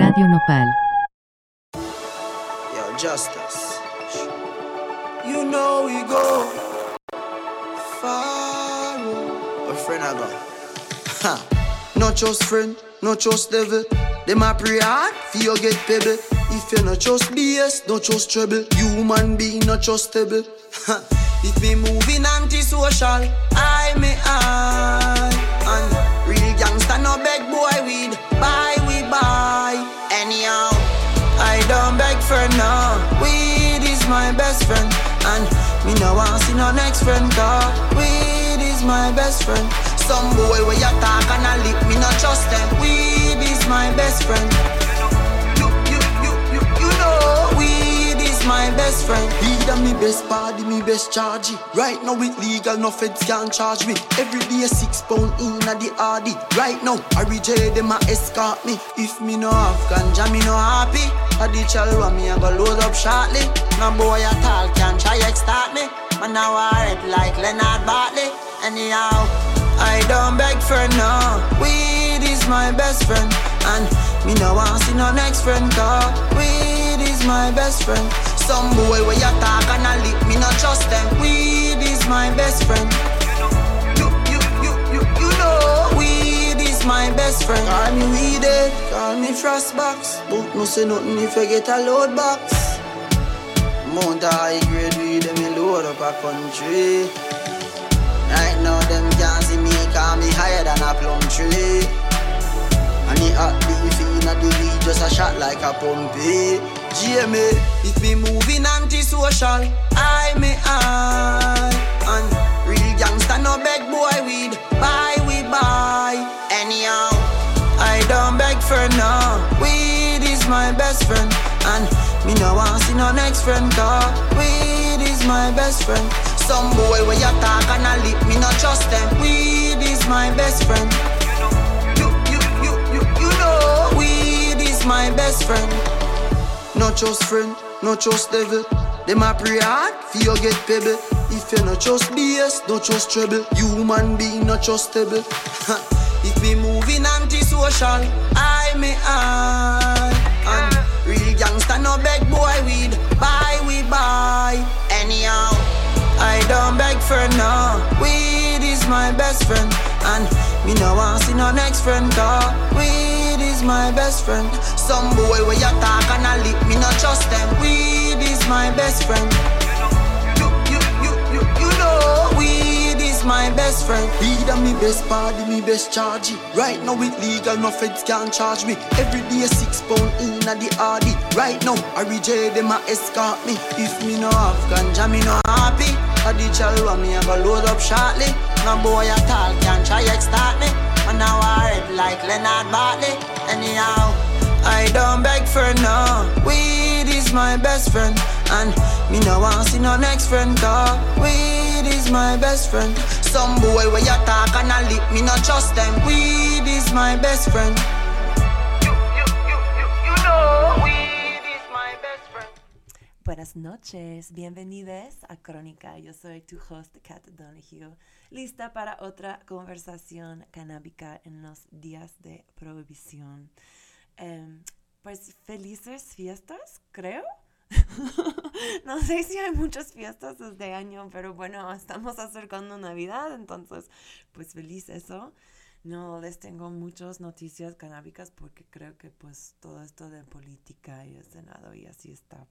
Radio Nopal. Yo, Justice. You know we go far. A friend I go. Ha. Not just friend, not just devil. Them a pray hard for you get pebble. If you not just BS, not just trouble. You Human being not trustable. Ha. If me moving antisocial, I may I. And real gangster no beg boy weed. Buy me no want see no next friend. Cause weed is my best friend. Some boy where you talk and I lip me not trust them. Weed is my best friend. My best friend. He and me best party, me best charge. Right now it legal, no feds can charge me. Every day six pound in a the RD. Right now, I reject them a escort me. If me no have ganja, me no happy. I the chalwa me I go load up shortly. No boy at all can try extort me. Man now I red like Leonard Bartley. Anyhow, I don't beg for no. Weed is my best friend. And me no want see no next friend cause weed is my best friend. Some boy where you talk and I lip me not trust them. Weed is my best friend. You, you, you, you, you know weed is my best friend. Call me weeded, eh? call me frostbox. But no say nothing if I get a load box. Mount high grade weed, them me load up a country. Right now them can't see me, call me higher than a plum tree. And the hot beef in the weed just a shot like a pumpy. GMA, if me moving antisocial, I may I. And real gangster no beg boy weed, buy we buy. Anyhow, I don't beg for no. Weed is my best friend, and me no want see no next friend. Cause weed is my best friend. Some boy where you talk and I lip me not trust them. Weed is my best friend. You, you, you, you, you know weed is my best friend. Not just friend, not just devil. Them a pray hard for you get pebble. If you not just BS, not just trouble. You Human being not trustable. if me moving antisocial, I may I. And real gangster no beg boy weed. Buy we buy. Anyhow, I don't beg for no. Weed is my best friend. And me no want see no next friend. Cause weed is my best friend. Some boy where you talk and I lip me no trust them. Weed is my best friend. You, you, you, you, you know weed is my best friend. Weed and me best party, me best charge. Right now it legal, no feds can charge me. Every day six pound in a the RD. Right now I reject them a escort me. If me no have ganja, me no happy. I the chalwa me go load up shortly. No boy at all can try extort me. And now I like Leonard Bartley. Anyhow, I don't beg for no. Weed is my best friend. And me no want see no next friend. Cause weed is my best friend. Some boy where you talk and I lip me not trust them. Weed is my best friend. You, you, you, you, you know weed Buenas noches, bienvenidos a Crónica. Yo soy tu host, Kat Donahue, lista para otra conversación canábica en los días de prohibición. Em, pues felices fiestas, creo. no sé si hay muchas fiestas este año, pero bueno, estamos acercando Navidad, entonces, pues feliz eso. No les tengo muchas noticias canábicas porque creo que pues todo esto de política y el Senado y así está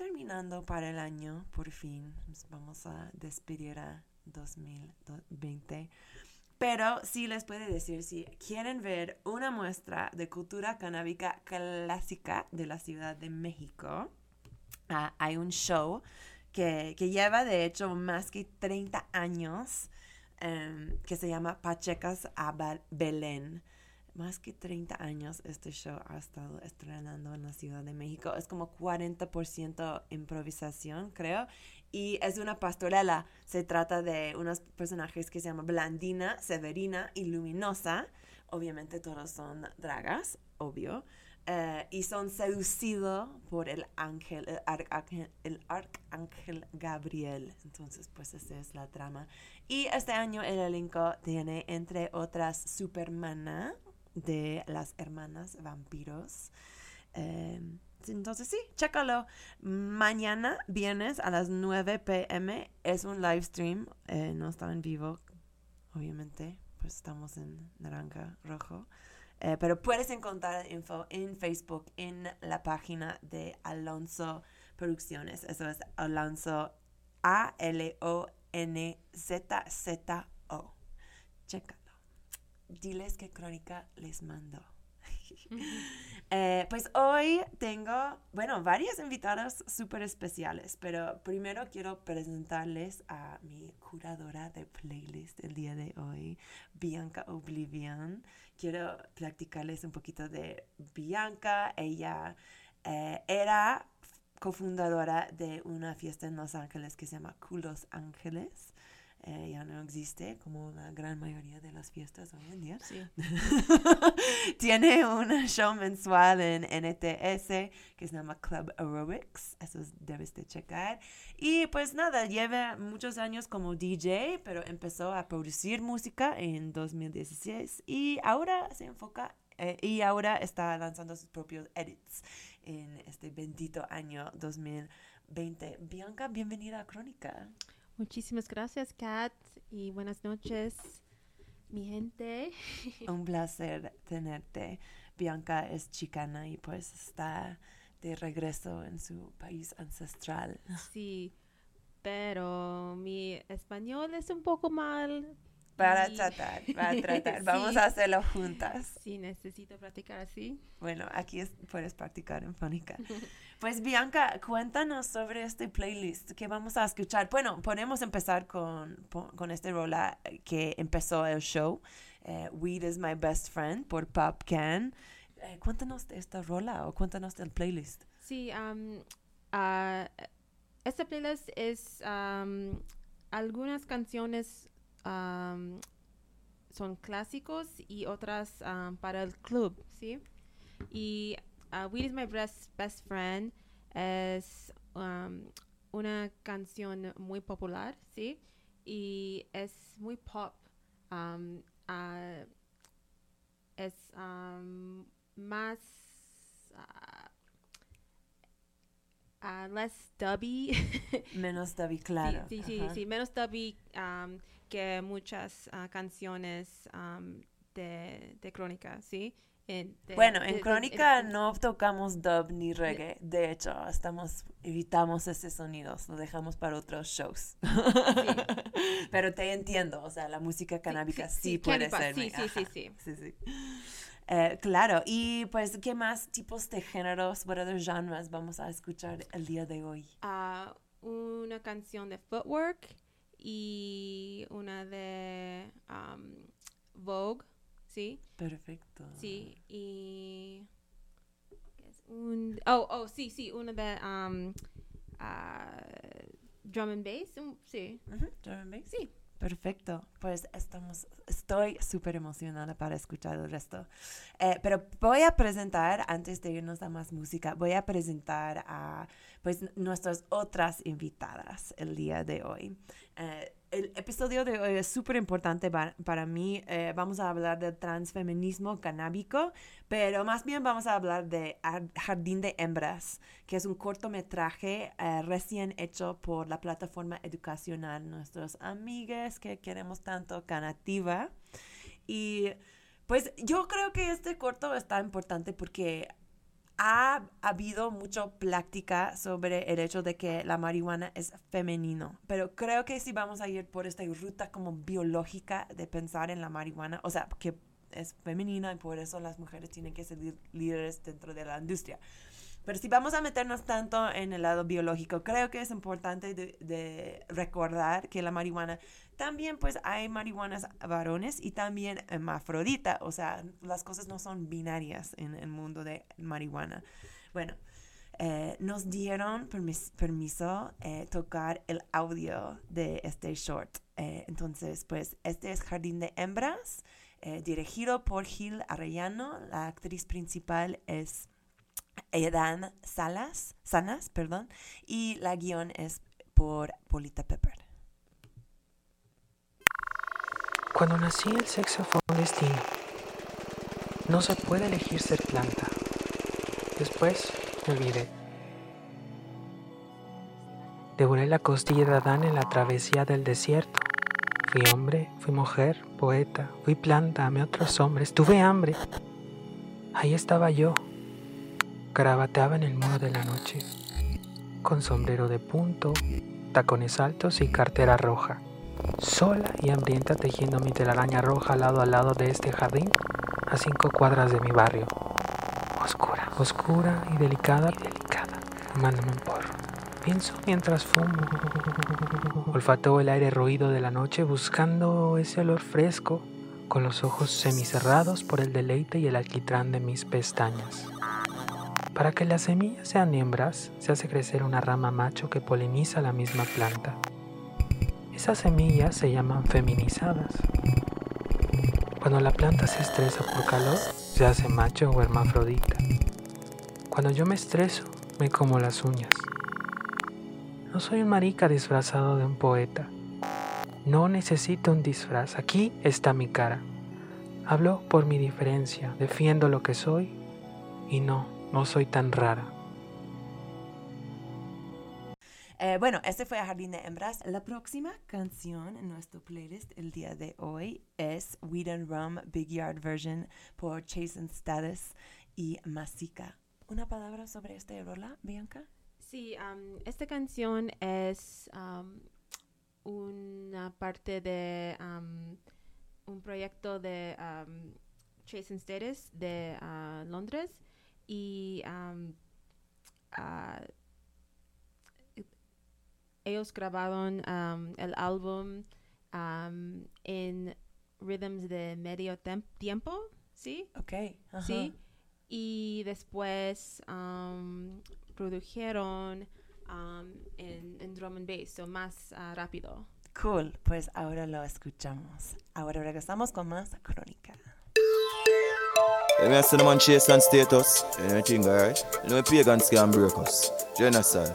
terminando para el año, por fin. Vamos a despedir a 2020. Pero sí les puedo decir, si quieren ver una muestra de cultura canábica clásica de la Ciudad de México, ah, hay un show que, que lleva de hecho más que 30 años em, que se llama Pachecas a Belén. Más que 30 años este show ha estado estrenando en la Ciudad de México. Es como 40% improvisación, creo. Y es una pastorela. Se trata de unos personajes que se llaman Blandina, Severina y Luminosa. Obviamente todos son dragas, obvio. Eh, y son seducidos por el ángel, el arcángel, el arcángel Gabriel. Entonces, pues esa es la trama. Y este año el elenco tiene, entre otras, Supermana, de las hermanas vampiros. Em, entonces sí, chécalo. Mañana, viernes a las 9 pm, es un live stream. eh, no está en vivo, obviamente, pues estamos en naranja, rojo. Eh, pero puedes encontrar info en Facebook, en la página de Alonso Producciones. Eso es Alonso A-L-O-N-Z-Z-O. Chécalo. Diles qué crónica les mandó. Eh, pues hoy tengo, bueno, varios invitados súper especiales, pero primero quiero presentarles a mi curadora de playlist el día de hoy, Bianca Oblivion. Quiero platicarles un poquito de Bianca. Ella eh, era cofundadora de una fiesta en Los Ángeles que se llama Culos Ángeles. Eh, ya no existe como la gran mayoría de las fiestas hoy en día. Sí. Tiene un show mensual en NTS que se llama Club Aerobics. Eso es- debes de checar. Y pues nada, lleva muchos años como DJ, pero empezó a producir música en 2016 y ahora se enfoca eh, y ahora está lanzando sus propios edits en este bendito año 2020. Bianca, bienvenida a Crónica. Muchísimas gracias, Kat, y buenas noches, mi gente. Un placer tenerte. Bianca es chicana y pues está de regreso en su país ancestral. Sí, pero mi español es un poco mal. Para y- tratar, para tratar. Vamos Sí. a hacerlo juntas. Sí, necesito practicar así. Bueno, aquí es- puedes practicar en fónica. Pues Bianca, cuéntanos sobre este playlist que vamos a escuchar. Bueno, podemos empezar con, con este rola que empezó el show, eh, Weed is my best friend por Pop Can. Eh, cuéntanos de esta rola o cuéntanos del playlist. Sí, am, ah, esta playlist es algunas canciones son clásicos y otras para el club, ¿sí? Y ah, Weed is my best, best friend es am, una canción muy popular, ¿sí? Y es muy pop. am, ah, es am, más ah, less dubby. Menos David Claro. Sí, sí, sí, sí, menos dubby am, que muchas canciones am, de, de crónica, ¿sí? En- de- Bueno, de- en de- Crónica en- no tocamos dub ni reggae. De hecho, estamos evitamos ese sonido, lo dejamos para otros shows. Pero te entiendo, o sea, la música canábica sí, sí, puede canábica, ser. sí, sí, sí, sí. sí, sí. Eh, claro, y pues, ¿qué más tipos de géneros, what other genres vamos a escuchar el día de hoy? ah, una canción de Footwork y una de am, Vogue, ¿sí? Perfecto. Sí, y... Un, oh, oh, sí, sí, una de am, ah, Drum and Bass, um, sí, drum and bass. sí. Perfecto, pues estamos, estoy súper emocionada para escuchar el resto. Eh, pero voy a presentar, antes de irnos a más música, voy a presentar a pues nuestras otras invitadas el día de hoy. Eh, el episodio de hoy es súper importante pa- para mí. Eh, vamos a hablar del transfeminismo canábico, pero más bien vamos a hablar de Ar- Jardín de Hembras, que es un cortometraje eh, recién hecho por la plataforma educacional, nuestros amigues que queremos tanto, Canativa. Y pues yo creo que este corto está importante porque ha habido mucha plática sobre el hecho de que la marihuana es femenino, pero creo que si vamos a ir por esta ruta como biológica de pensar en la marihuana, o sea, que es femenina y por eso las mujeres tienen que ser líderes dentro de la industria. Pero si vamos a meternos tanto en el lado biológico, creo que es importante de, recordar que la marihuana también pues hay marihuanas varones y también hermafrodita, o sea, las cosas no son binarias en el mundo de marihuana. Bueno, eh, nos dieron permis- permiso eh, tocar el audio de este short. Eh, entonces, pues este es Jardín de Hembras, eh, dirigido por Gil Arellano. La actriz principal es Edan Salas, Sanas, perdón, y la guion es por Polita Pepper. Cuando nací el sexo fue un destino. No se puede elegir ser planta. Después me olvidé. Devoré la costilla de Adán en la travesía del desierto. Fui hombre, fui mujer, poeta, fui planta, amé otros hombres, tuve hambre. Ahí estaba yo, Carabateaba en el muro de la noche, con sombrero de punto, tacones altos y cartera roja, sola y hambrienta tejiendo mi telaraña roja lado a lado de este jardín a cinco cuadras de mi barrio. Oscura, oscura y delicada, y delicada. Mándame un porro. Pienso mientras fumo. Olfateo el aire roído de la noche buscando ese olor fresco con los ojos semicerrados por el deleite y el alquitrán de mis pestañas. Para que las semillas sean hembras, se hace crecer una rama macho que poliniza la misma planta. Esas semillas se llaman feminizadas. Cuando la planta se estresa por calor, se hace macho o hermafrodita. Cuando yo me estreso, me como las uñas. No soy un marica disfrazado de un poeta. No necesito un disfraz. Aquí está mi cara. Hablo por mi diferencia, defiendo lo que soy y no, no soy tan rara. Eh, bueno, este fue Jardín de Hembras. La próxima canción en nuestro playlist el día de hoy es We Don't Rum Big Yard Version por Jason Status y Masika. ¿Una palabra sobre este rola, Bianca? Sí, um, esta canción es um, una parte de um, un proyecto de um, Jason Status de uh, Londres y um, uh, ellos grabaron um, el álbum um, en rhythms de medio tiempo, ¿sí? Ok. Sí. Y después um, produjeron um, en, en drum and bass, so más ah, rápido. Cool, pues ahora lo escuchamos. Ahora regresamos con más crónica. Let me ask the man chase and status. Anything, alright? You know, pagans can break us. Genocide.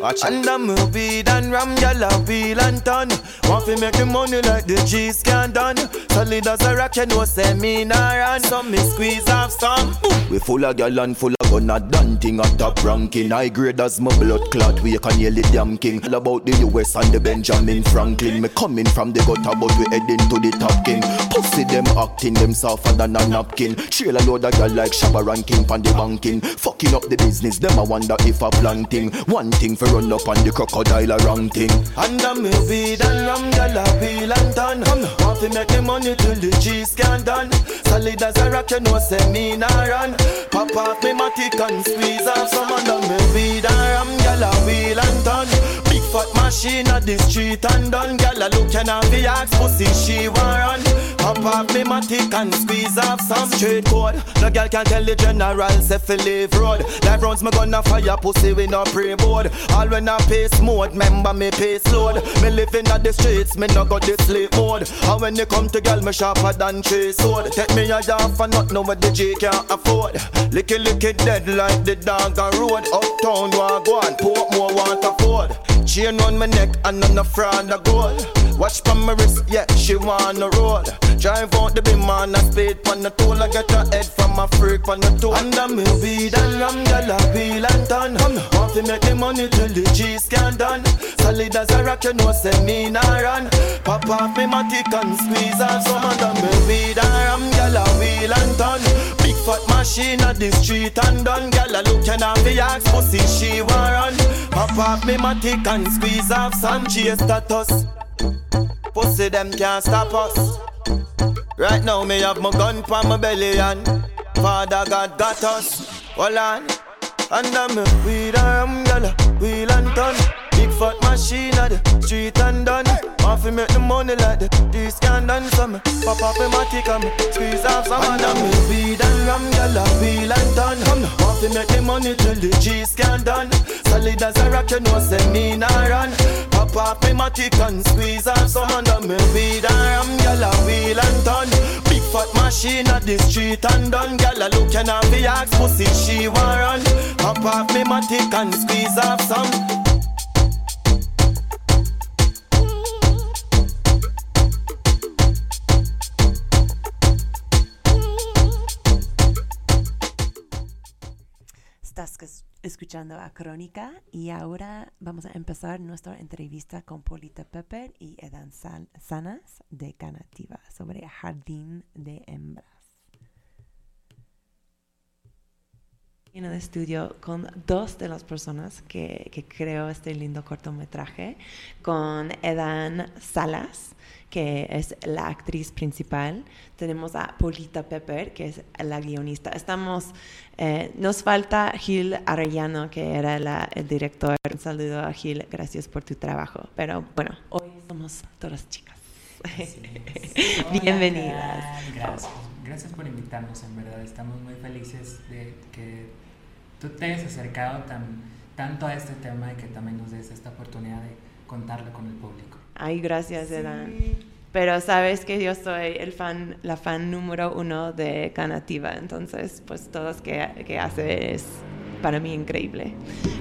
Watch it. And I'm a weed and ram, a wheel and ton. Want fi make the money like the G's can done. Solid as a rock, you know, say me nah run. So me squeeze off some. We full of gyal and full of gun a done thing a top ranking. High grade as my blood clot, we can nearly damn king. All about the US and the Benjamin Franklin. Me coming from the gutter, but we heading to the top king. Pussy them acting, them softer than a napkin. Trail a load of gyal like Shabba ranking pan the banking. Fucking up the business, them I wonder if a planting. One thing for run up on the crocodile a wrong thing. And I'm me weed and ram, gyal a wheel and done. Want to make the money till the G's can done. Solid as a rock, you know, say me nah run. Pop off me matic and squeeze off some under me weed and ram, gyal a wheel and done. Big fat machine at the street and done. Gyal a look and the axe pussy she want run. Pop off me matic and squeeze off some straight code. No girl can tell the general say fi leave road. Life rounds me gonna fire pussy we no pre board. All when I pace mode, member me pace load. Me living at the streets, me no got the sleep mode. And when you come to girl, me sharper than chase sword. Take me a yard for not know what the G can't afford. Licky licky dead like the dog a road. Uptown want go on, Portmore want afford. Chain on my neck and on the fraud a gold. Watch from my wrist, yeah, she wanna roll. Drive out the beam on a speed on the toll. I get her head from a freak on the toe. And I'm me weed and ram, gyal a wheel and ton. Want to make the money till the G's can done. Solid as a rock, you know, say me nah run. Pop off me matic and squeeze off some and I'm me weed and ram, gyal a wheel and ton. Fat machine at the street and done. Gyal a look and have the axe pussy she want run. Pop off me matic and squeeze off some G status. Pussy them can't stop us. Right now me have my gun pa my belly and Father God got us. Hold on. And I'm a weed and ram, gyal, wheel and turn. Big fat machine at the street and done. Want fi make the money like the this can done some. Pop up in my tick and me squeeze off some. And I'm a weed and ram, gyal, wheel and turn. Want fi make the money till the G's can done. Solid as a rock, you know say me nah run. Pop off me matic and squeeze off some. And I'm a weed and ram, gyal, wheel and turn. Big fat machine at the street and done. Gyal a look and have the axe pussy she want run. Pop off me matic and squeeze off some. Escuchando a Crónica y ahora vamos a empezar nuestra entrevista con Polita Pepper y Edan Sanas de Canativa sobre Jardín de Hembras. En el estudio con dos de las personas que, que creó este lindo cortometraje, con Edan Salas que es la actriz principal. Tenemos a Polita Pepper, que es la guionista. Estamos, eh, nos falta Gil Arellano, que era el director. Un saludo a Gil, gracias por tu trabajo. Pero bueno, hoy somos todas chicas. Bienvenidas. Gracias. Gracias por invitarnos, en verdad. Estamos muy felices de que tú te hayas acercado tan, tanto a este tema y que también nos des esta oportunidad de contarlo con el público. Ay, gracias, Edan. Pero sabes que yo soy el fan, la fan número uno de Canativa, entonces pues todo lo que, que hace es para mí increíble.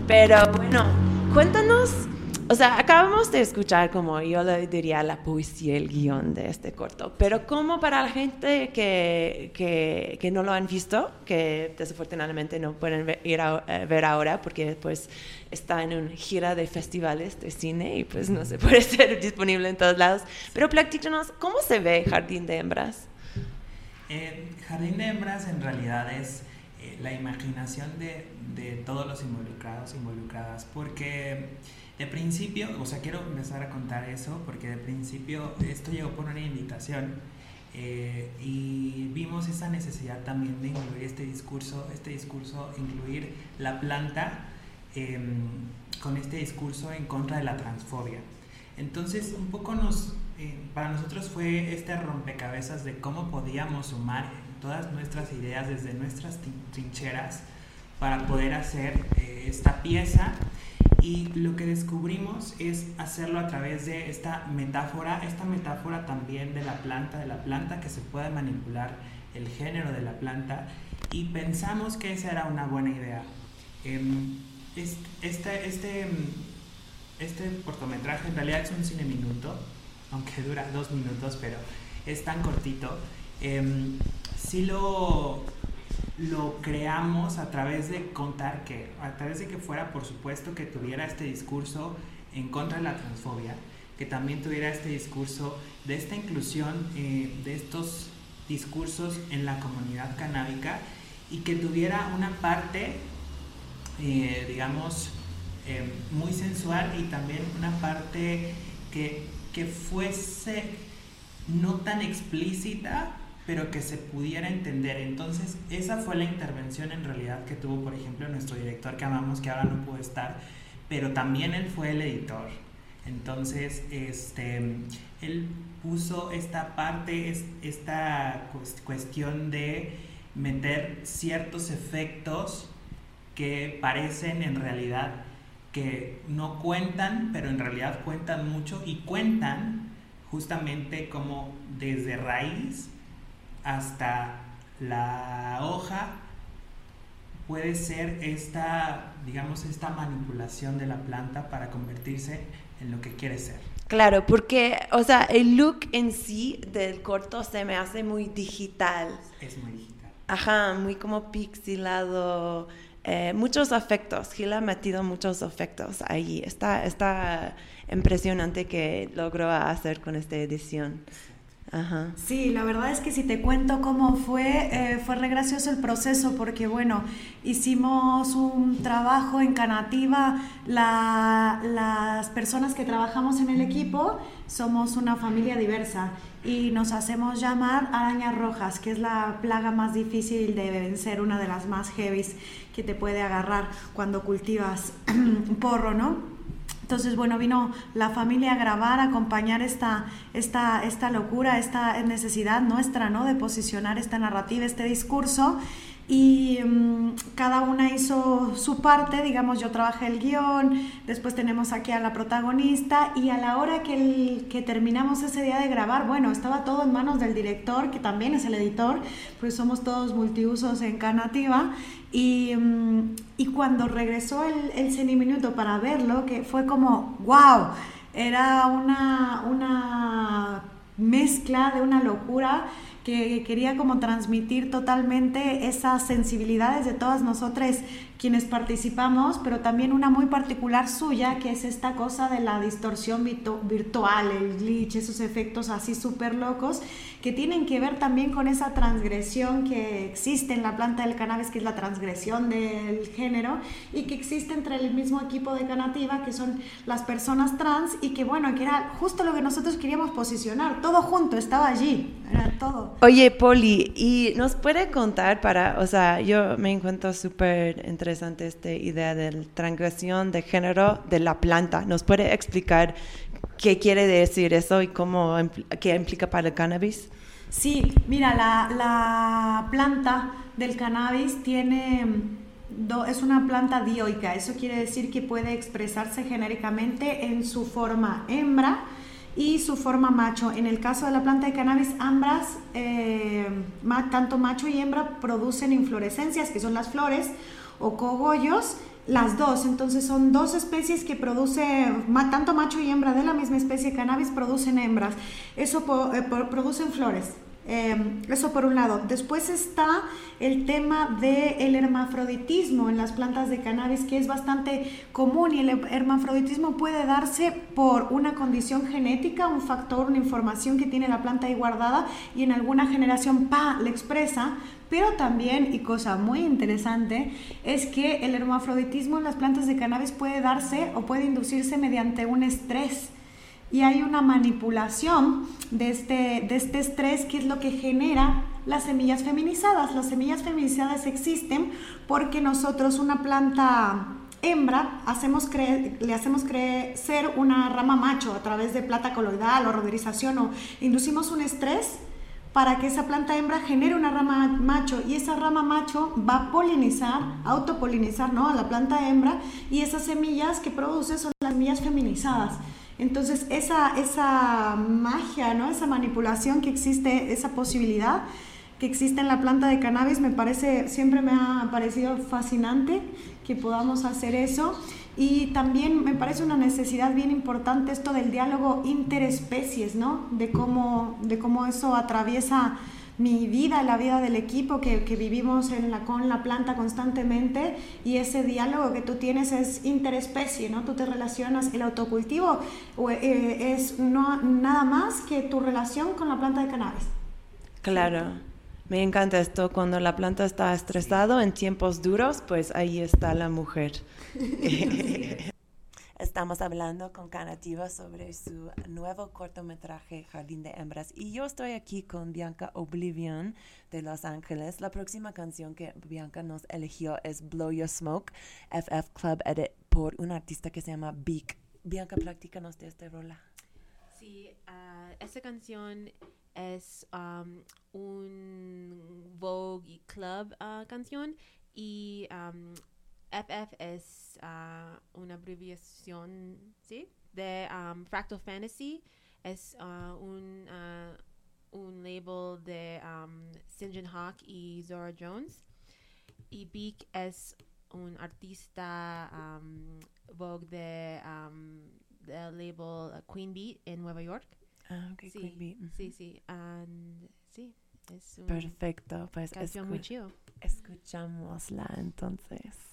Pero bueno, cuéntanos o sea, acabamos de escuchar como yo le diría la poesía, el guion de este corto, pero como para la gente que, que, que no lo han visto, que desafortunadamente no pueden ir a eh, ver ahora porque pues está en una gira de festivales de cine y pues no se puede ser disponible en todos lados, pero platícanos, ¿cómo se ve Jardín de Hembras? Eh, Jardín de Hembras en realidad es eh, la imaginación de, de todos los involucrados, involucradas, porque de principio, o sea, quiero empezar a contar eso porque de principio esto llegó por una invitación eh, y vimos esa necesidad también de incluir este discurso, este discurso, incluir la planta em, con este discurso en contra de la transfobia. Entonces, un poco nos, eh, para nosotros fue este rompecabezas de cómo podíamos sumar todas nuestras ideas desde nuestras trincheras para poder hacer eh, esta pieza y lo que descubrimos es hacerlo a través de esta metáfora, esta metáfora también de la planta, de la planta que se puede manipular el género de la planta y pensamos que esa era una buena idea. Em, este, este, este cortometraje en realidad es un cine minuto, aunque dura dos minutos, pero es tan cortito. Eh, sí lo lo creamos a través de contar que, a través de que fuera, por supuesto, que tuviera este discurso en contra de la transfobia, que también tuviera este discurso de esta inclusión eh, de estos discursos en la comunidad canábica y que tuviera una parte, eh, digamos, eh, muy sensual y también una parte que, que fuese no tan explícita, pero que se pudiera entender. Entonces, esa fue la intervención en realidad que tuvo, por ejemplo, nuestro director que amamos, que ahora no pudo estar, pero también él fue el editor. Entonces, este, él puso esta parte, esta cuestión de meter ciertos efectos que parecen en realidad que no cuentan, pero en realidad cuentan mucho y cuentan justamente como desde raíz hasta la hoja puede ser esta, digamos, esta manipulación de la planta para convertirse en lo que quiere ser. Claro, porque, o sea, el look en sí del corto se me hace muy digital. Es muy digital. Ajá, muy como pixelado, eh, muchos efectos. Gil ha metido muchos efectos ahí. Está, está impresionante que logró hacer con esta edición. Sí, la verdad es que si te cuento cómo fue, eh, fue re gracioso el proceso porque, bueno, hicimos un trabajo en Canativa, las personas que trabajamos en el equipo somos una familia diversa y nos hacemos llamar arañas rojas, que es la plaga más difícil de vencer, una de las más heavies que te puede agarrar cuando cultivas porro, ¿no? Entonces, bueno, vino la familia a grabar, a acompañar esta, esta, esta locura, esta necesidad nuestra, ¿no? De posicionar esta narrativa, este discurso y mm, cada una hizo su parte, digamos, yo trabajé el guion, después tenemos aquí a la protagonista y a la hora que, que terminamos ese día de grabar, bueno, estaba todo en manos del director, que también es el editor, pues somos todos multiusos en Canativa y, mm, y cuando regresó el, el minuto para verlo, que fue como, wow, era una, una mezcla de una locura que quería como transmitir totalmente esas sensibilidades de todas nosotras quienes participamos, pero también una muy particular suya, que es esta cosa de la distorsión virtual, el glitch, esos efectos así súper locos, que tienen que ver también con esa transgresión que existe en la planta del cannabis, que es la transgresión del género, y que existe entre el mismo equipo de Canativa, que son las personas trans, y que bueno, que era justo lo que nosotros queríamos posicionar, todo junto, estaba allí, era todo. Oye, Poli, ¿y nos puede contar para, o sea, yo me encuentro súper entre interesante esta idea de la transgresión de género de la planta. ¿Nos puede explicar qué quiere decir eso y cómo, qué implica para el cannabis? Sí, mira, la, la planta del cannabis tiene es una planta dioica, eso quiere decir que puede expresarse genéricamente en su forma hembra y su forma macho. En el caso de la planta de cannabis, ambas, eh, tanto macho y hembra, producen inflorescencias, que son las flores, o cogollos, las dos. Entonces son dos especies que producen, tanto macho y hembra de la misma especie cannabis producen hembras. Eso eh, producen flores. Em, eso por un lado. Después está el tema del hermafroditismo en las plantas de cannabis, que es bastante común y el hermafroditismo puede darse por una condición genética, un factor, una información que tiene la planta ahí guardada y en alguna generación, pa, le expresa, pero también, y cosa muy interesante, es que el hermafroditismo en las plantas de cannabis puede darse o puede inducirse mediante un estrés. Y hay una manipulación de este, de este estrés que es lo que genera las semillas feminizadas. Las semillas feminizadas existen porque nosotros, una planta hembra, hacemos le hacemos crecer una rama macho a través de plata coloidal o roderización o inducimos un estrés para que esa planta hembra genere una rama macho y esa rama macho va a polinizar, autopolinizar ¿no? a la planta hembra y esas semillas que produce son las semillas feminizadas. Entonces esa, esa magia, ¿no? esa manipulación que existe, esa posibilidad que existe en la planta de cannabis me parece, siempre me ha parecido fascinante que podamos hacer eso. Y también me parece una necesidad bien importante esto del diálogo interespecies, ¿no? De cómo, de cómo eso atraviesa mi vida, la vida del equipo que, que, vivimos en la, con la planta constantemente y ese diálogo que tú tienes es interespecie, ¿no? Tú te relacionas, el autocultivo eh, es no, nada más que tu relación con la planta de cannabis. Claro. Me encanta esto, cuando la planta está estresado en tiempos duros, pues ahí está la mujer. Estamos hablando con Canativa sobre su nuevo cortometraje Jardín de Hembras y yo estoy aquí con Bianca Oblivion de Los Ángeles. La próxima canción que Bianca nos eligió es Blow Your Smoke, FF Club Edit por un artista que se llama Beak. Bianca, practícanos de esta rola. Sí, uh, esta canción es um, un Vogue Club uh, canción y um, FF es uh, una abreviación ¿sí? de um, Fractal Fantasy. Es uh, un, uh, un label de um, St. Hawk y Zora Jones. Y Beak es un artista um, Vogue de, um, del label Queen Beat en Nueva York. Ah, ok, sí, Queen Bee. Sí, sí. And, sí, es un Perfecto, pues canción muy chido. escuchámosla entonces.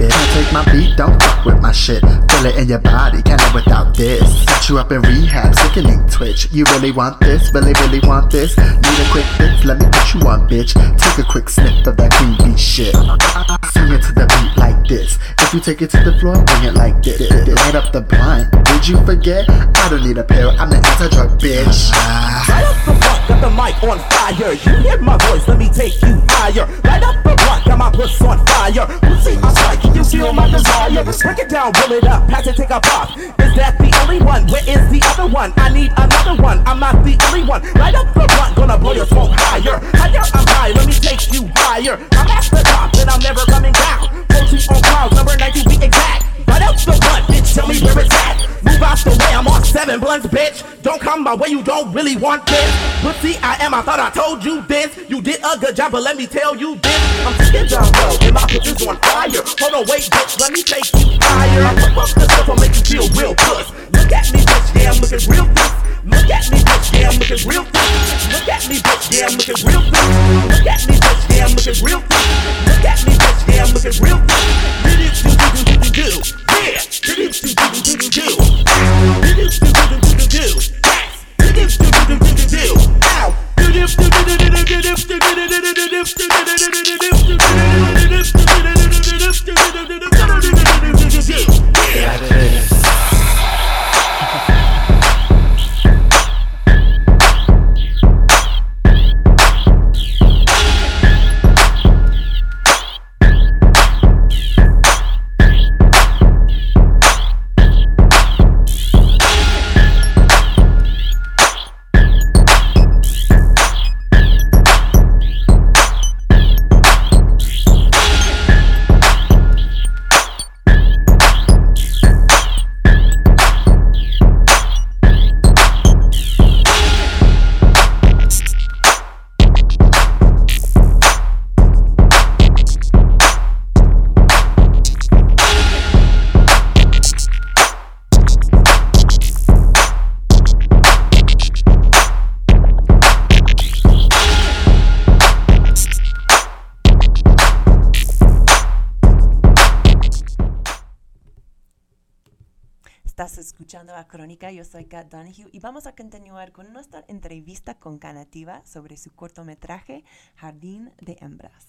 My beat, don't fuck with my shit. Feel it in your body, can't live without this. Set you up in rehab, sickening twitch. You really want this? Really, really want this? Need a quick fix? Let me put you on, bitch. Take a quick sniff of that queen bee shit. Sing it to the beat like this. If you take it to the floor, bring it like this. Light up the blind. Did you forget? I don't need a pill. I'm the anti-drug bitch. Got the mic on fire. You hear my voice, let me take you higher. Right up the front, got my my puss on fire. Pussy, I'm like, can you feel my desire? Break it down, roll it up, pass it, take a puff. Is that the only one? Where is the other one? I need another one. I'm not the only one. Light up the blunt, gonna blow your smoke higher. Higher, I'm high, let me take you higher. I'm at the top, and I'm never coming down. On clouds, number 19 be exact. Light up the blunt, bitch, tell me where it's at. Move out the way, I'm on seven blunts, bitch. Don't come my way, you don't really want this. See, I am, I thought I told you this. You did a good job, but let me tell you this. I'm taking down low, and my bitch is on fire. Hold on, wait, bitch, let me take you higher. I pump up the stuff, I'll make you feel real good. Look at me, bitch, yeah, I'm looking real good. Look at me, bitch, yeah, I'm looking real good. Look at me, bitch, yeah, I'm looking real good. Look at me, bitch, yeah, I'm looking real good. Look at me, bitch, yeah, I'm looking real good. Entrevista con Canativa sobre su cortometraje Jardín de Hembras.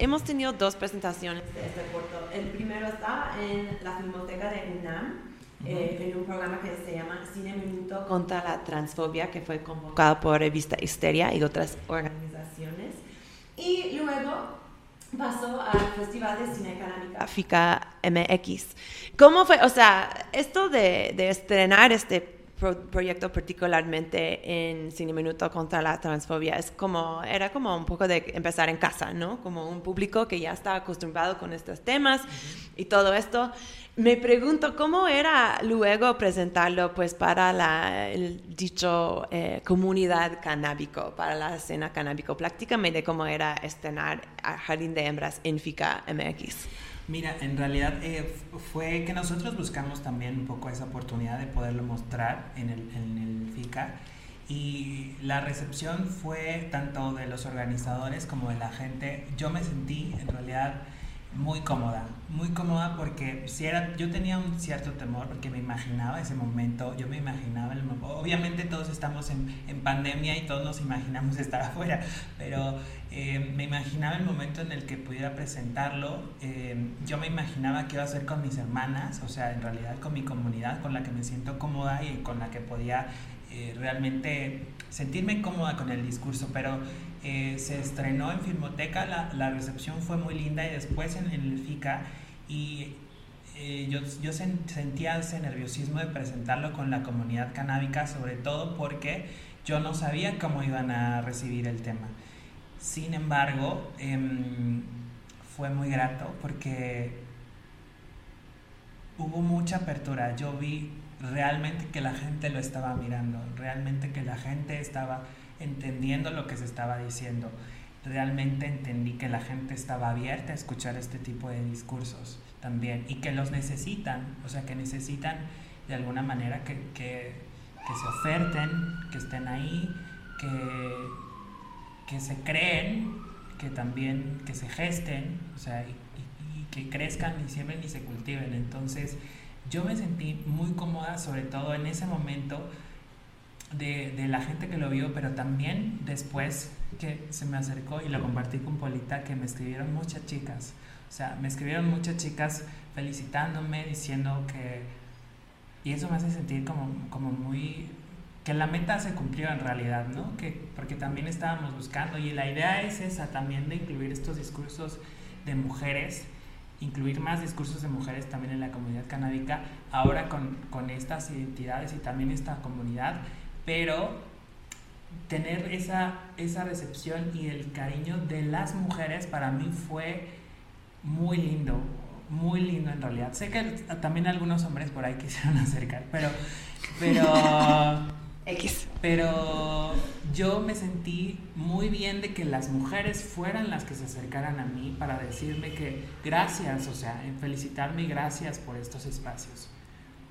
Hemos tenido dos presentaciones de este corto. El primero estaba en la Filmoteca de UNAM, eh, en un programa que se llama Cine Minuto contra la Transfobia, que fue convocado por Revista Histeria y otras organizaciones. Y luego pasó al Festival de Cine Canábica FICA MX. ¿Cómo fue? O sea, esto de, de estrenar este pro- proyecto particularmente en Cine Minuto contra la transfobia es como, era como un poco de empezar en casa, ¿no? Como un público que ya está acostumbrado con estos temas y todo esto. Me pregunto cómo era luego presentarlo pues para la, el dicho eh, comunidad canábico, para la escena canábico. Platícame de cómo era estrenar a Jardín de Hembras en FICA MX. Mira, en realidad eh, fue que nosotros buscamos también un poco esa oportunidad de poderlo mostrar en el, en el FICA y la recepción fue tanto de los organizadores como de la gente. Yo me sentí en realidad muy cómoda, muy cómoda porque si era, yo tenía un cierto temor porque me imaginaba ese momento, yo me imaginaba, el, obviamente todos estamos en, en pandemia y todos nos imaginamos estar afuera, pero eh, me imaginaba el momento en el que pudiera presentarlo, eh, yo me imaginaba que iba a ser con mis hermanas, o sea, en realidad con mi comunidad, con la que me siento cómoda y con la que podía eh, realmente sentirme cómoda con el discurso, pero eh, se estrenó en Filmoteca, la, recepción fue muy linda y después en, el FICA y eh, yo, yo sen- sentía ese nerviosismo de presentarlo con la comunidad canábica, sobre todo porque yo no sabía cómo iban a recibir el tema. Sin embargo, em, fue muy grato porque hubo mucha apertura. Yo vi realmente que la gente lo estaba mirando, realmente que la gente estaba entendiendo lo que se estaba diciendo. Realmente entendí que la gente estaba abierta a escuchar este tipo de discursos también y que los necesitan, o sea, que necesitan de alguna manera que, que, se oferten, que estén ahí, que, que se creen, que también que se gesten, o sea, y, y- y que crezcan y siembren y se cultiven. Entonces, yo me sentí muy cómoda, sobre todo en ese momento, de, de la gente que lo vio, pero también después que se me acercó y lo compartí con Polita, que me escribieron muchas chicas. O sea, me escribieron muchas chicas felicitándome, diciendo que... Y eso me hace sentir como, como muy... que la meta se cumplió en realidad, ¿no? Que, porque también estábamos buscando y la idea es esa también de incluir estos discursos de mujeres, incluir más discursos de mujeres también en la comunidad canábica, ahora con, con estas identidades y también esta comunidad, pero tener esa, esa recepción y el cariño de las mujeres para mí fue muy lindo, muy lindo en realidad. Sé que también algunos hombres por ahí quisieron acercar, pero, pero, X. pero yo me sentí muy bien de que las mujeres fueran las que se acercaran a mí para decirme que gracias, o sea, en felicitarme y gracias por estos espacios.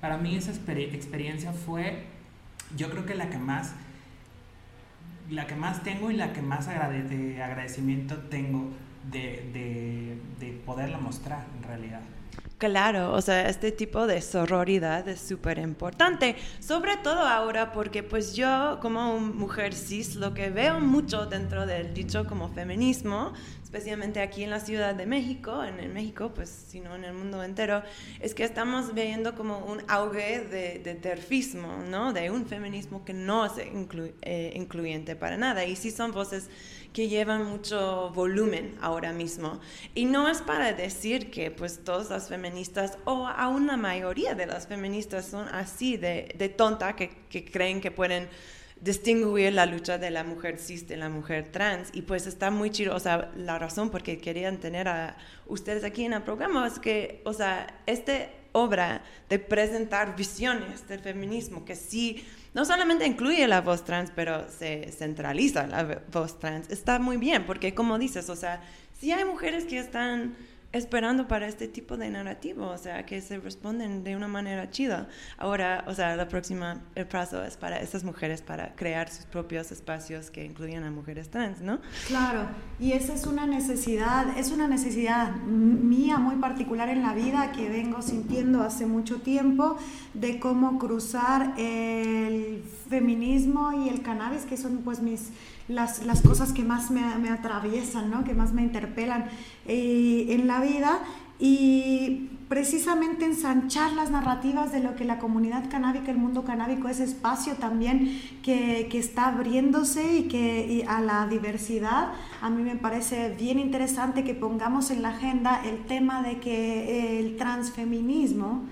Para mí esa exper- experiencia fue, yo creo que la que más la que más tengo y la que más agrade- de agradecimiento tengo de, de, de poderla mostrar en realidad. Claro, o sea, este tipo de sororidad es súper importante, sobre todo ahora porque pues yo como mujer cis lo que veo mucho dentro del dicho como feminismo, especialmente aquí en la Ciudad de México, en, México, pues sino en el mundo entero, es que estamos viendo como un auge de, terfismo, ¿no? De un feminismo que no es eh, incluyente para nada y sí son voces que llevan mucho volumen ahora mismo. Y no es para decir que pues todas las feministas o aún la mayoría de las feministas son así de, tonta que creen que pueden distinguir la lucha de la mujer cis de la mujer trans y pues está muy chido, o sea, la razón por que querían tener a ustedes aquí en el programa es que, o sea, esta obra de presentar visiones del feminismo que sí no solamente incluye la voz trans, pero se centraliza la voz trans. Está muy bien, porque como dices, o sea, sí hay mujeres que están esperando para este tipo de narrativo, o sea, que se responden de una manera chida. Ahora, o sea, la próxima, el plazo es para esas mujeres para crear sus propios espacios que incluyan a mujeres trans, ¿no? Claro, y esa es una necesidad, es una necesidad mía muy particular en la vida que vengo sintiendo hace mucho tiempo de cómo cruzar el feminismo y el cannabis, que son pues mis las, las cosas que más me, atraviesan, ¿no? que más me interpelan eh, en la vida y precisamente ensanchar las narrativas de lo que la comunidad canábica, el mundo canábico, ese espacio también que, que está abriéndose y que y a la diversidad. A mí me parece bien interesante que pongamos en la agenda el tema de que el transfeminismo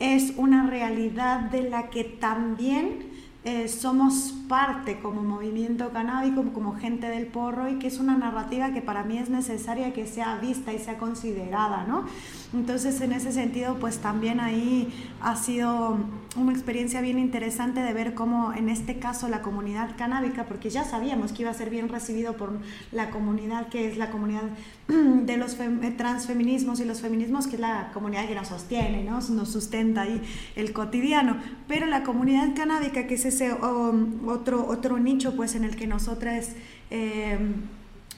es una realidad de la que también eh, somos parte como movimiento canábico, como gente del porro y que es una narrativa que para mí es necesaria que sea vista y sea considerada, ¿no? Entonces en ese sentido pues también ahí ha sido una experiencia bien interesante de ver cómo en este caso la comunidad canábica, porque ya sabíamos que iba a ser bien recibido por la comunidad que es la comunidad de los transfeminismos y los feminismos, que es la comunidad que nos sostiene, ¿no? nos sustenta ahí el cotidiano, pero la comunidad canábica, que es ese um, otro, otro nicho pues en el que nosotras... Eh,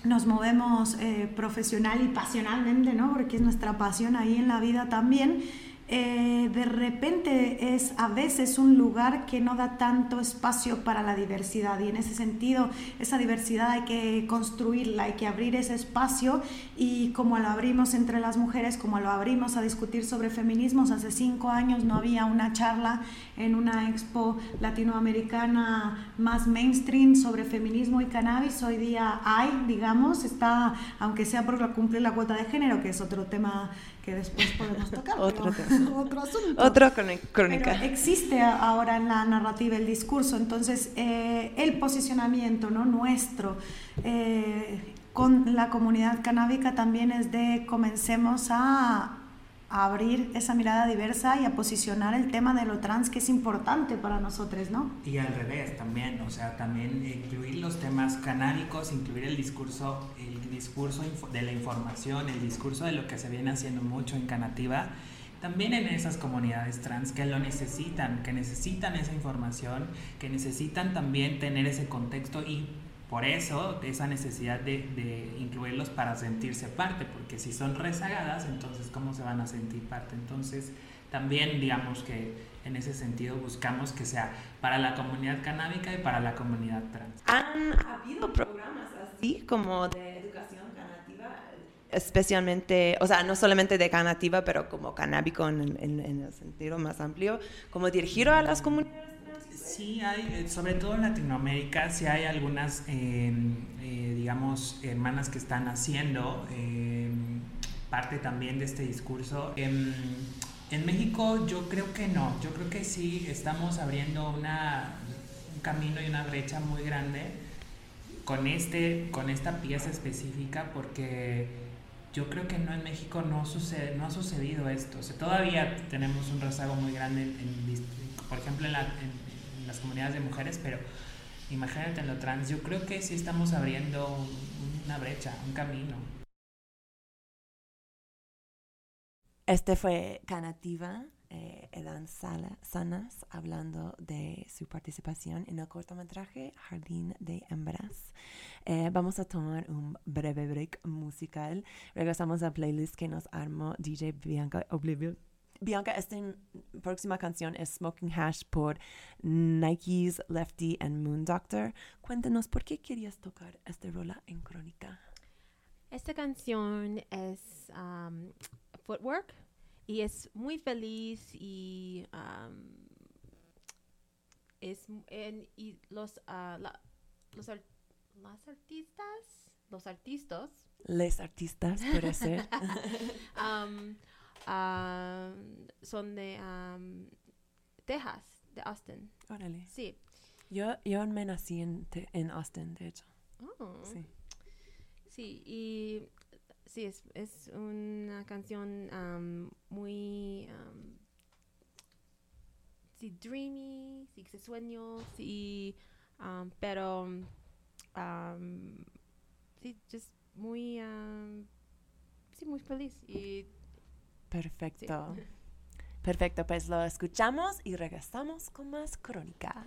nos movemos eh, profesional y pasionalmente, ¿no? Porque es nuestra pasión ahí en la vida también. Eh, de repente es a veces un lugar que no da tanto espacio para la diversidad. Y en ese sentido esa diversidad hay que construirla, hay que abrir ese espacio. Y como lo abrimos entre las mujeres, como lo abrimos a discutir sobre feminismos, hace cinco años no había una charla en una expo latinoamericana más mainstream sobre feminismo y cannabis, hoy día hay, digamos, está, aunque sea por cumplir la cuota de género, que es otro tema que después podemos tocar. otro, pero, otro asunto. Otra crónica. Pero existe ahora en la narrativa el discurso, entonces eh, el posicionamiento ¿no? nuestro eh, con la comunidad canábica también es de comencemos a, a, abrir esa mirada diversa y a posicionar el tema de lo trans que es importante para nosotros, ¿no? Y al revés también, o sea, también incluir los temas canábicos, incluir el discurso, el discurso de la información, el discurso de lo que se viene haciendo mucho en Canativa, también en esas comunidades trans que lo necesitan, que necesitan esa información, que necesitan también tener ese contexto y por eso esa necesidad de, de, incluirlos para sentirse parte, porque si son rezagadas, entonces ¿cómo se van a sentir parte? Entonces también digamos que en ese sentido buscamos que sea para la comunidad canábica y para la comunidad trans. ¿Han habido programas así como de educación canativa? especialmente, o sea, no solamente de canativa, pero como canábico en, en, en el sentido más amplio, como dirigido a las comunidades. Sí, hay, sobre todo en Latinoamérica, sí hay algunas, eh, eh, digamos, hermanas que están haciendo. Eh, parte también de este discurso. En, en México yo creo que no, yo creo que sí estamos abriendo una, un camino y una brecha muy grande con, este, con esta pieza específica porque yo creo que no en México no, sucede, no ha sucedido esto. Todavía tenemos un rezago muy grande, en, por ejemplo, en, la, las comunidades de mujeres, pero imagínate en lo trans. Yo creo que sí estamos abriendo una brecha, un camino. Este fue Canativa, eh, Edan Sala, Sanas, hablando de su participación en el cortometraje Jardín de Hembras. Eh, vamos a tomar un breve break musical. Regresamos a playlist que nos armó DJ Bianca Oblivion. Bianca, esta próxima canción es Smoking Hash por Nike's Lefty and Moon Doctor. Cuéntanos por qué querías tocar esta rola en Crónica. Esta canción es um, Footwork y es muy feliz y es y los uh, los las artistas los artistas les artistas puede ser son de Texas de Austin. Órale. Sí. Yo yo me nací en, en Austin de hecho. Oh. sí. Sí y sí, es, es una canción muy sí, dreamy, sí, se sueño, sí, pero sí, just muy, sí, muy feliz. Y Perfecto. Perfecto, pues lo escuchamos y regresamos con más crónica.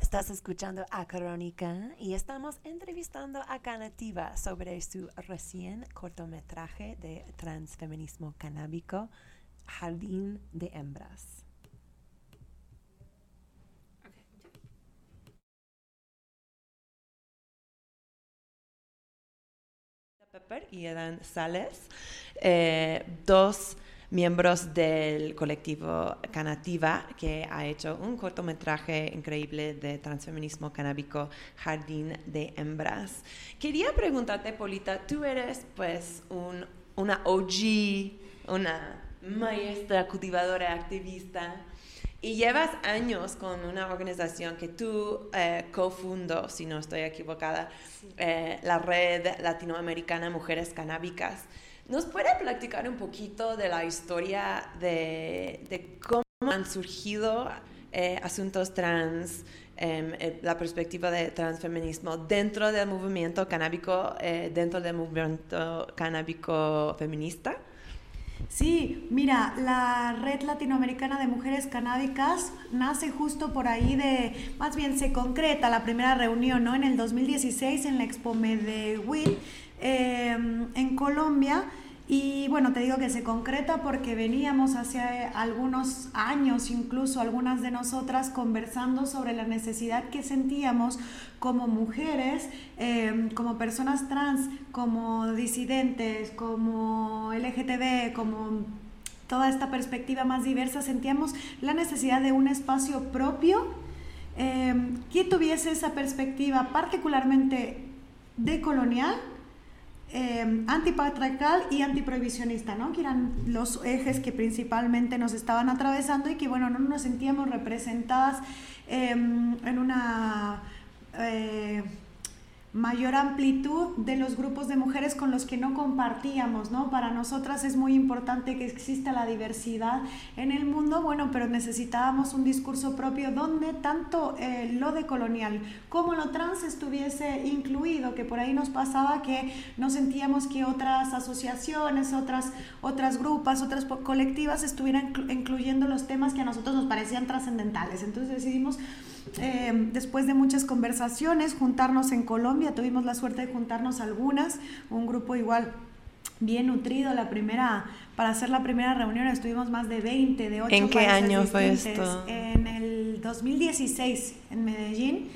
Estás escuchando a Crónica y estamos entrevistando a Canativa sobre su recién cortometraje de transfeminismo canábico, Jardín de Hembras. Y Edan Sales, eh, dos miembros del colectivo Canativa, que ha hecho un cortometraje increíble de transfeminismo canábico, Jardín de Hembras. Quería preguntarte, Polita, tú eres pues un, una OG, una maestra cultivadora activista. Y llevas años con una organización que tú eh, cofundo, si no estoy equivocada, eh, la Red Latinoamericana Mujeres Canábicas. ¿Nos puede platicar un poquito de la historia de, cómo han surgido eh, asuntos trans, em, eh, la perspectiva de transfeminismo dentro del movimiento canábico, eh, dentro del movimiento canábico feminista? Sí, mira, la Red Latinoamericana de Mujeres Canábicas nace justo por ahí de, más bien se concreta la primera reunión, ¿no? En el 2016 en la Expo Medellín, em, en Colombia. Y bueno, te digo que se concreta porque veníamos hace algunos años, incluso algunas de nosotras, conversando sobre la necesidad que sentíamos como mujeres, em, como personas trans, como disidentes, como LGTB, como toda esta perspectiva más diversa, sentíamos la necesidad de un espacio propio em, que tuviese esa perspectiva particularmente decolonial eh, antipatriarcal y antiprohibicionista, ¿no? que eran los ejes que principalmente nos estaban atravesando y que bueno, no nos sentíamos representadas em, en una... Eh, mayor amplitud de los grupos de mujeres con los que no compartíamos, ¿no? Para nosotras es muy importante que exista la diversidad en el mundo, bueno, pero necesitábamos un discurso propio donde tanto eh, lo de colonial como lo trans estuviese incluido, que por ahí nos pasaba que no sentíamos que otras asociaciones, otras, otras grupas, otras colectivas estuvieran incluyendo los temas que a nosotros nos parecían trascendentales. Entonces decidimos eh, después de muchas conversaciones, juntarnos en Colombia, tuvimos la suerte de juntarnos algunas, un grupo igual bien nutrido, la primera, para hacer la primera reunión estuvimos más de 20, de 8 ¿En qué año fue esto? En el 2016, en Medellín.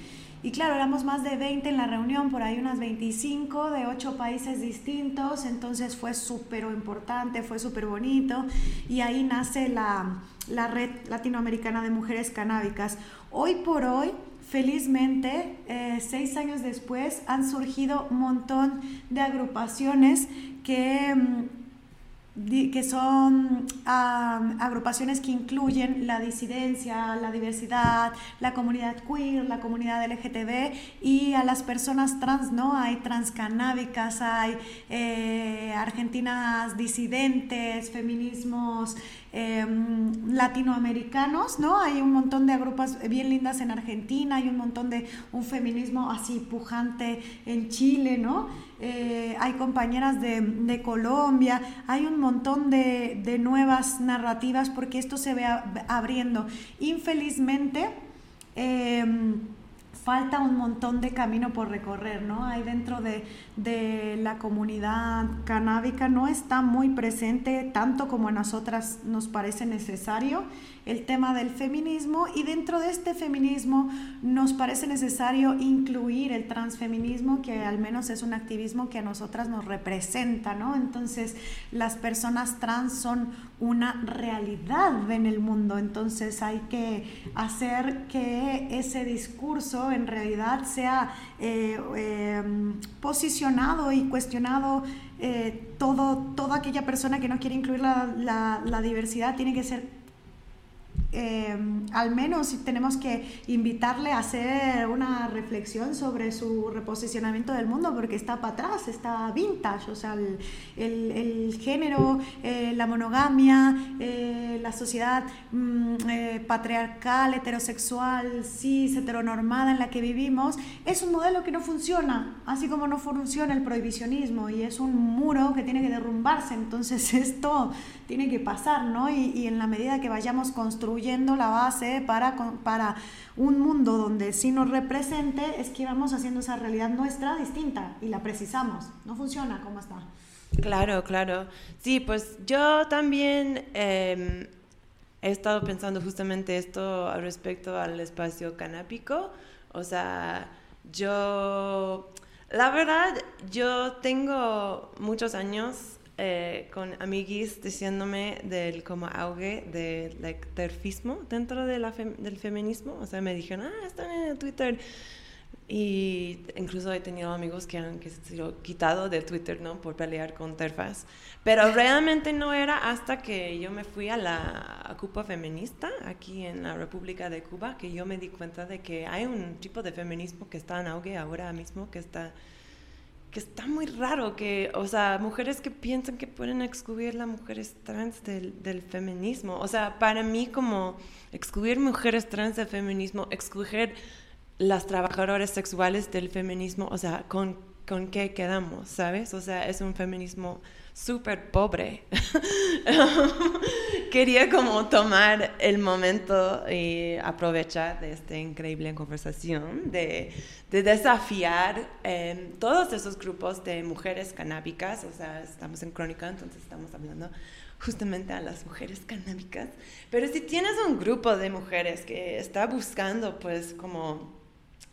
Y claro, éramos más de 20 en la reunión, por ahí unas 25 de 8 países distintos, entonces fue súper importante, fue súper bonito y ahí nace la, la Red Latinoamericana de Mujeres Canábicas. Hoy por hoy, felizmente, eh, seis años después, han surgido un montón de agrupaciones que... Que son agrupaciones que incluyen la disidencia, la diversidad, la comunidad queer, la comunidad LGTB y a las personas trans, ¿no? Hay transcanábicas, hay eh, argentinas disidentes, feminismos em, latinoamericanos, ¿no? Hay un montón de agrupas bien lindas en Argentina, hay un montón de un feminismo así pujante en Chile, ¿no? Eh, hay compañeras de, Colombia, hay un montón de, nuevas narrativas porque esto se ve abriendo. Infelizmente, em, falta un montón de camino por recorrer, ¿no? Hay dentro de, de, la comunidad canábica no está muy presente tanto como a nosotras nos parece necesario el tema del feminismo y dentro de este feminismo nos parece necesario incluir el transfeminismo que al menos es un activismo que a nosotras nos representa, ¿no? Entonces las personas trans son una realidad en el mundo, entonces hay que hacer que ese discurso en realidad sea eh, em, posicionado y cuestionado eh, todo, toda aquella persona que no quiere incluir la, la diversidad tiene que ser eh, al menos tenemos que invitarle a hacer una reflexión sobre su reposicionamiento del mundo, porque está para atrás, está vintage, o sea, el, género, eh, la monogamia, eh, la sociedad mm, patriarcal, heterosexual, cis, heteronormada en la que vivimos, es un modelo que no funciona, así como no funciona el prohibicionismo y es un muro que tiene que derrumbarse, entonces esto tiene que pasar, ¿no? Y, y en la medida que vayamos construyendo construyendo la base para, para un mundo donde sí nos represente, es que vamos haciendo esa realidad nuestra distinta y la precisamos. No funciona como está. Claro, claro. Sí, pues yo también eh, he estado pensando justamente esto al respecto al espacio canápico. O sea, yo, la verdad, yo tengo muchos años eh, con amiguis diciéndome del como auge del like, terfismo dentro de la fem- del feminismo. O sea, me dijeron, ah, están en Twitter. Y incluso he tenido amigos que han que sido quitado de Twitter, ¿no? Por pelear con terfas. Pero realmente no era hasta que yo me fui a la Cuba feminista aquí en la República de Cuba que yo me di cuenta de que hay un tipo de feminismo que está en auge ahora mismo, que está que está muy raro, que, o sea, mujeres que piensan que pueden excluir las mujeres trans del, del feminismo. O sea, para mí como excluir mujeres trans del feminismo, excluir las trabajadoras sexuales del feminismo, o sea, ¿con, con qué quedamos, sabes? O sea, es un feminismo súper pobre. Quería como tomar el momento y aprovechar de esta increíble conversación de, de desafiar eh, todos esos grupos de mujeres canábicas, o sea, estamos en crónica, entonces estamos hablando justamente a las mujeres canábicas, pero si tienes un grupo de mujeres que está buscando pues como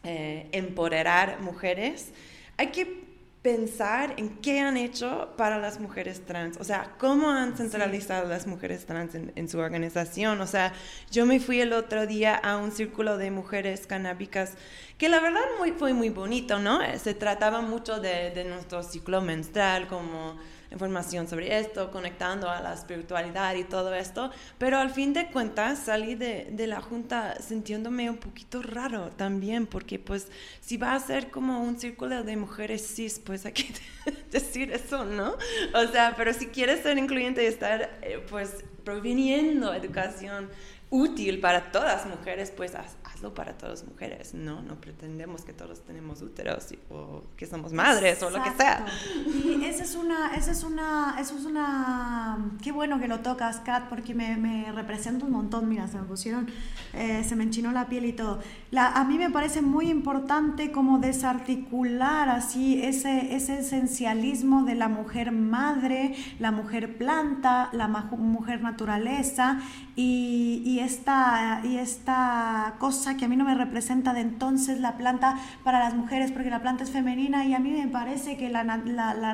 eh, empoderar mujeres, hay que pensar en qué han hecho para las mujeres trans, o sea, cómo han centralizado las mujeres trans en, en su organización. O sea, yo me fui el otro día a un círculo de mujeres canábicas que la verdad muy, fue muy bonito, ¿no? Eh, Se trataba mucho de, de nuestro ciclo menstrual, como información sobre esto, conectando a la espiritualidad y todo esto, pero al fin de cuentas salí de, de, la junta sintiéndome un poquito raro también, porque pues si va a ser como un círculo de mujeres cis, pues hay que decir eso, ¿no? O sea, pero si quieres ser incluyente y estar eh, pues proveniendo educación útil para todas mujeres, pues hazlo para todas las mujeres, ¿no? No pretendemos que todos tenemos úteros y, o que somos madres Exacto. o lo que sea. Y esa es una, esa es una, eso es una, qué bueno que lo tocas, Kat, porque me, me representa un montón, mira, se me pusieron, eh, se me enchinó la piel y todo. La, a mí me parece muy importante como desarticular así ese, ese esencialismo de la mujer madre, la mujer planta, la mujer naturaleza y, y, esta, y esta cosa que a mí no me representa de entonces la planta para las mujeres, porque la planta es femenina y a mí me parece que la,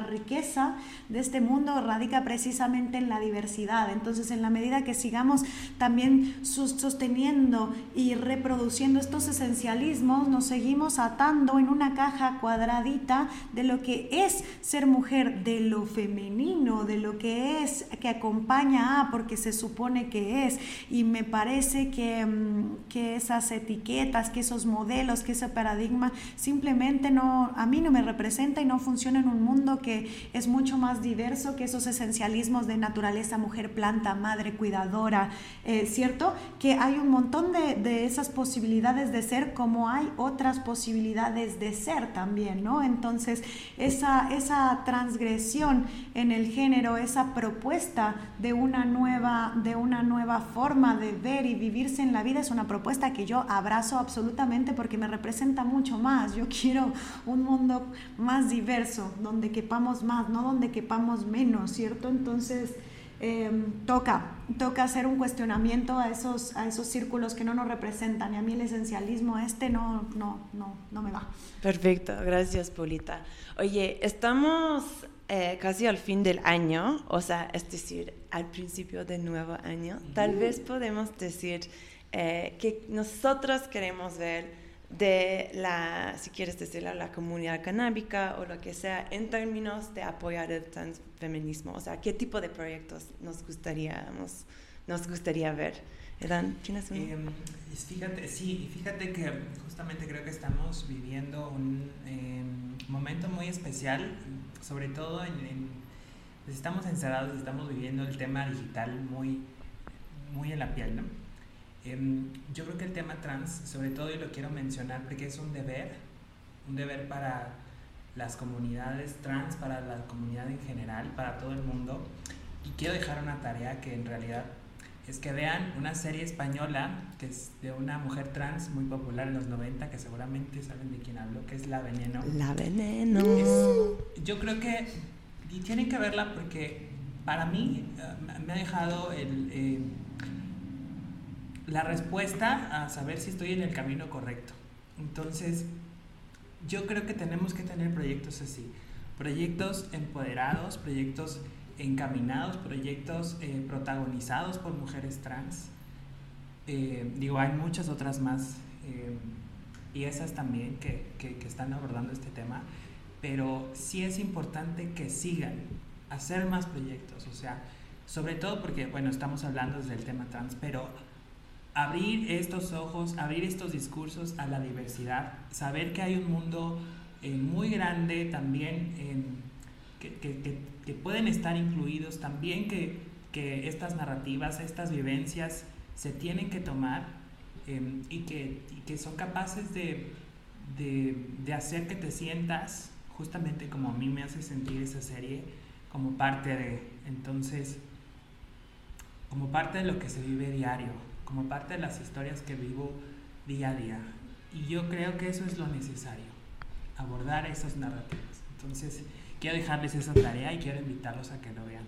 riqueza de este mundo radica precisamente en la diversidad. Entonces, en la medida que sigamos también sosteniendo y reproduciendo estos esencialismos, nos seguimos atando en una caja cuadradita de lo que es ser mujer, de lo femenino, de lo que es, que acompaña a, porque se supone que es. Y me parece que, que esas etiquetas, que esos modelos, que ese paradigma simplemente no, a mí no me representa y no funciona en un mundo que es mucho más diverso que esos esencialismos de naturaleza, mujer, planta, madre, cuidadora, eh, ¿cierto? Que hay un montón de, de, esas posibilidades de ser como hay otras posibilidades de ser también, ¿no? Entonces, esa, esa transgresión en el género, esa propuesta de una nueva, de una nueva forma de ver y vivirse en la vida es una propuesta que yo abrazo absolutamente porque me representa mucho más. Yo quiero un mundo más diverso, donde quepamos más, no donde quepamos menos, ¿cierto? Entonces, eh, toca, toca hacer un cuestionamiento a esos, a esos círculos que no nos representan. Y a mí el esencialismo este no, no, no, no me va. Perfecto, gracias, Polita. Oye, estamos eh, casi al fin del año, o sea, es decir, al principio del nuevo año. Tal vez podemos decir eh, que nosotros queremos ver de la, si quieres decirlo, la comunidad canábica o lo que sea, en términos de apoyar el transfeminismo. O sea, ¿qué tipo de proyectos nos gustaría, nos, nos gustaría ver? Edan, ¿tienes un...? Eh, fíjate, sí, fíjate que justamente creo que estamos viviendo un eh, momento muy especial, sobre todo en, en pues estamos encerrados, estamos viviendo el tema digital muy, muy en la piel, ¿no? Yo creo que el tema trans, sobre todo, y lo quiero mencionar porque es un deber, un deber para las comunidades trans, para la comunidad en general, para todo el mundo. Y quiero dejar una tarea que en realidad es que vean una serie española que es de una mujer trans muy popular en los 90, que seguramente saben de quién hablo, que es La Veneno. La veneno. Es- yo creo que y tienen que verla porque para mí eh, me ha dejado el, eh, la respuesta a saber si estoy en el camino correcto. Entonces, yo creo que tenemos que tener proyectos así, proyectos empoderados, proyectos encaminados, proyectos eh, protagonizados por mujeres trans. Eh, digo, hay muchas otras más eh, y esas también que, que- que están abordando este tema, pero sí es importante que sigan, hacer más proyectos, o sea, sobre todo porque, bueno, estamos hablando del tema trans, pero abrir estos ojos, abrir estos discursos a la diversidad, saber que hay un mundo eh, muy grande también que, pueden estar incluidos, también que, estas narrativas, estas vivencias se tienen que tomar em, y, que, son capaces de, de, de hacer que te sientas justamente como a mí me hace sentir esa serie, como parte de. Entonces, como parte de lo que se vive diario, como parte de las historias que vivo día a día. Y yo creo que eso es lo necesario, abordar esas narrativas. Entonces, quiero dejarles esa tarea y quiero invitarlos a que lo vean.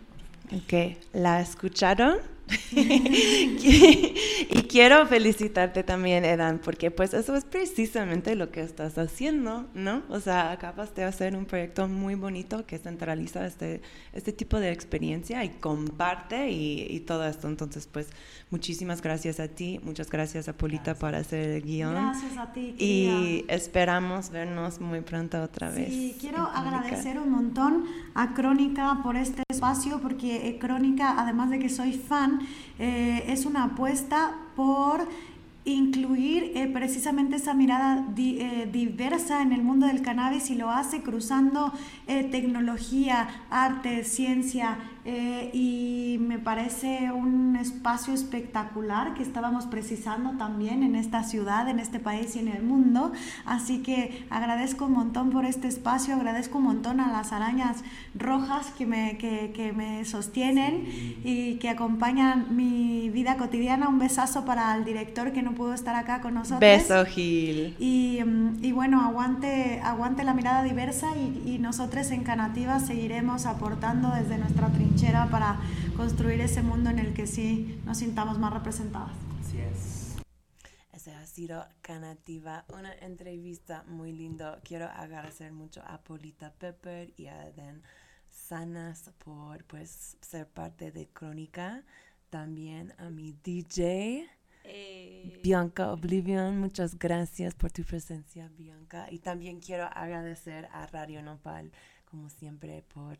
Ok, ¿la escucharon? y quiero felicitarte también, Edan, porque pues eso es precisamente lo que estás haciendo, ¿no? O sea, acabas de hacer un proyecto muy bonito que centraliza este, este tipo de experiencia y comparte y, y todo esto. Entonces, pues, muchísimas gracias a ti, muchas gracias a Polita por hacer el guion. Gracias a ti. Y querida. esperamos vernos muy pronto otra vez. Sí, quiero agradecer un montón a Crónica por este espacio, porque eh, Crónica, además de que soy fan, eh, es una apuesta por incluir eh, precisamente esa mirada eh, diversa en el mundo del cannabis y lo hace cruzando tecnología, arte, ciencia eh, y me parece un espacio espectacular que estábamos precisando también en esta ciudad, en este país y en el mundo. Así que agradezco un montón por este espacio, agradezco un montón a las arañas rojas que me, que, que me sostienen y que acompañan mi vida cotidiana. Un besazo para el director que no pudo estar acá con nosotros. Beso, Gil. Y, mm, y bueno, aguante, aguante la mirada diversa y, y nosotros en Canativa seguiremos aportando desde nuestra trinchera para construir ese mundo en el que sí nos sintamos más representadas. Así es. Ese ha sido Canativa, una entrevista muy lindo. Quiero agradecer mucho a Polita Pepper y a Den Sanas por pues ser parte de Crónica. También a mi DJ. Bianca Oblivion, muchas gracias por tu presencia, Bianca. Y también quiero agradecer a Radio Nopal, como siempre, por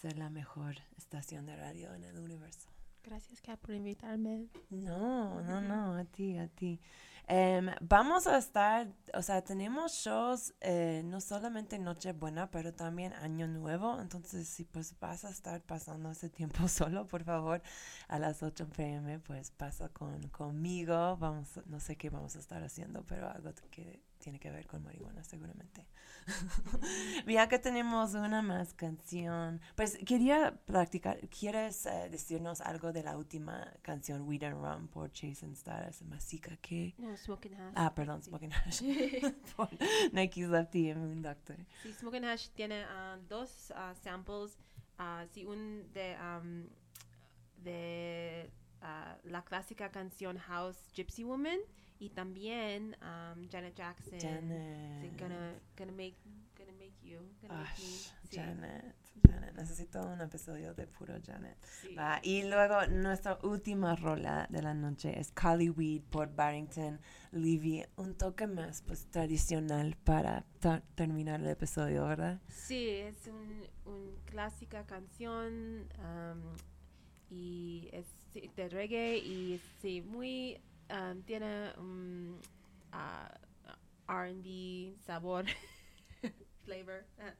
ser la mejor estación de radio en el universo. Gracias, Kat, por invitarme. No, no, no, a ti, a ti. Em, vamos a estar, o sea, tenemos shows eh, no solamente Nochebuena, pero también Año Nuevo. Entonces, si pues vas a estar pasando ese tiempo solo, por favor, a las 8 pm, pues pasa con, conmigo. Vamos, no sé qué vamos a estar haciendo, pero algo que tiene que ver con marihuana, seguramente. ya que tenemos una más canción, pues quería practicar. ¿Quieres eh, decirnos algo de la última canción, Weed and Rum, por Jason Stars, Masica? ¿Qué? No, Smoking Hash. Ah, perdón, Smoking Hash. por Nike Lefty y Moon Doctor. Sí, Smoking Hash tiene ah, dos ah, samples. ah, sí, un de, am, de la clásica canción House Gypsy Woman y también am, Janet Jackson. Janet. Gonna, gonna make, gonna make you. Gonna make me. Ash, Sí, Janet, Janet. Necesito un episodio de puro Janet. sí. Y luego nuestra última rola de la noche es Cali Weed por Barrington Levy. Un toque más pues tradicional para terminar el episodio, ¿verdad? Sí, es un, un clásica canción am, y es de reggae y sí, muy am, tiene un ah, R&B sabor, flavor. ah.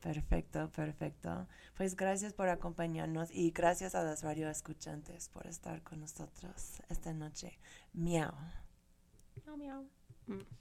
Perfecto, perfecto. Pues gracias por acompañarnos y gracias a los radioescuchantes por estar con nosotros esta noche. Miau. Meow, meow. Mm.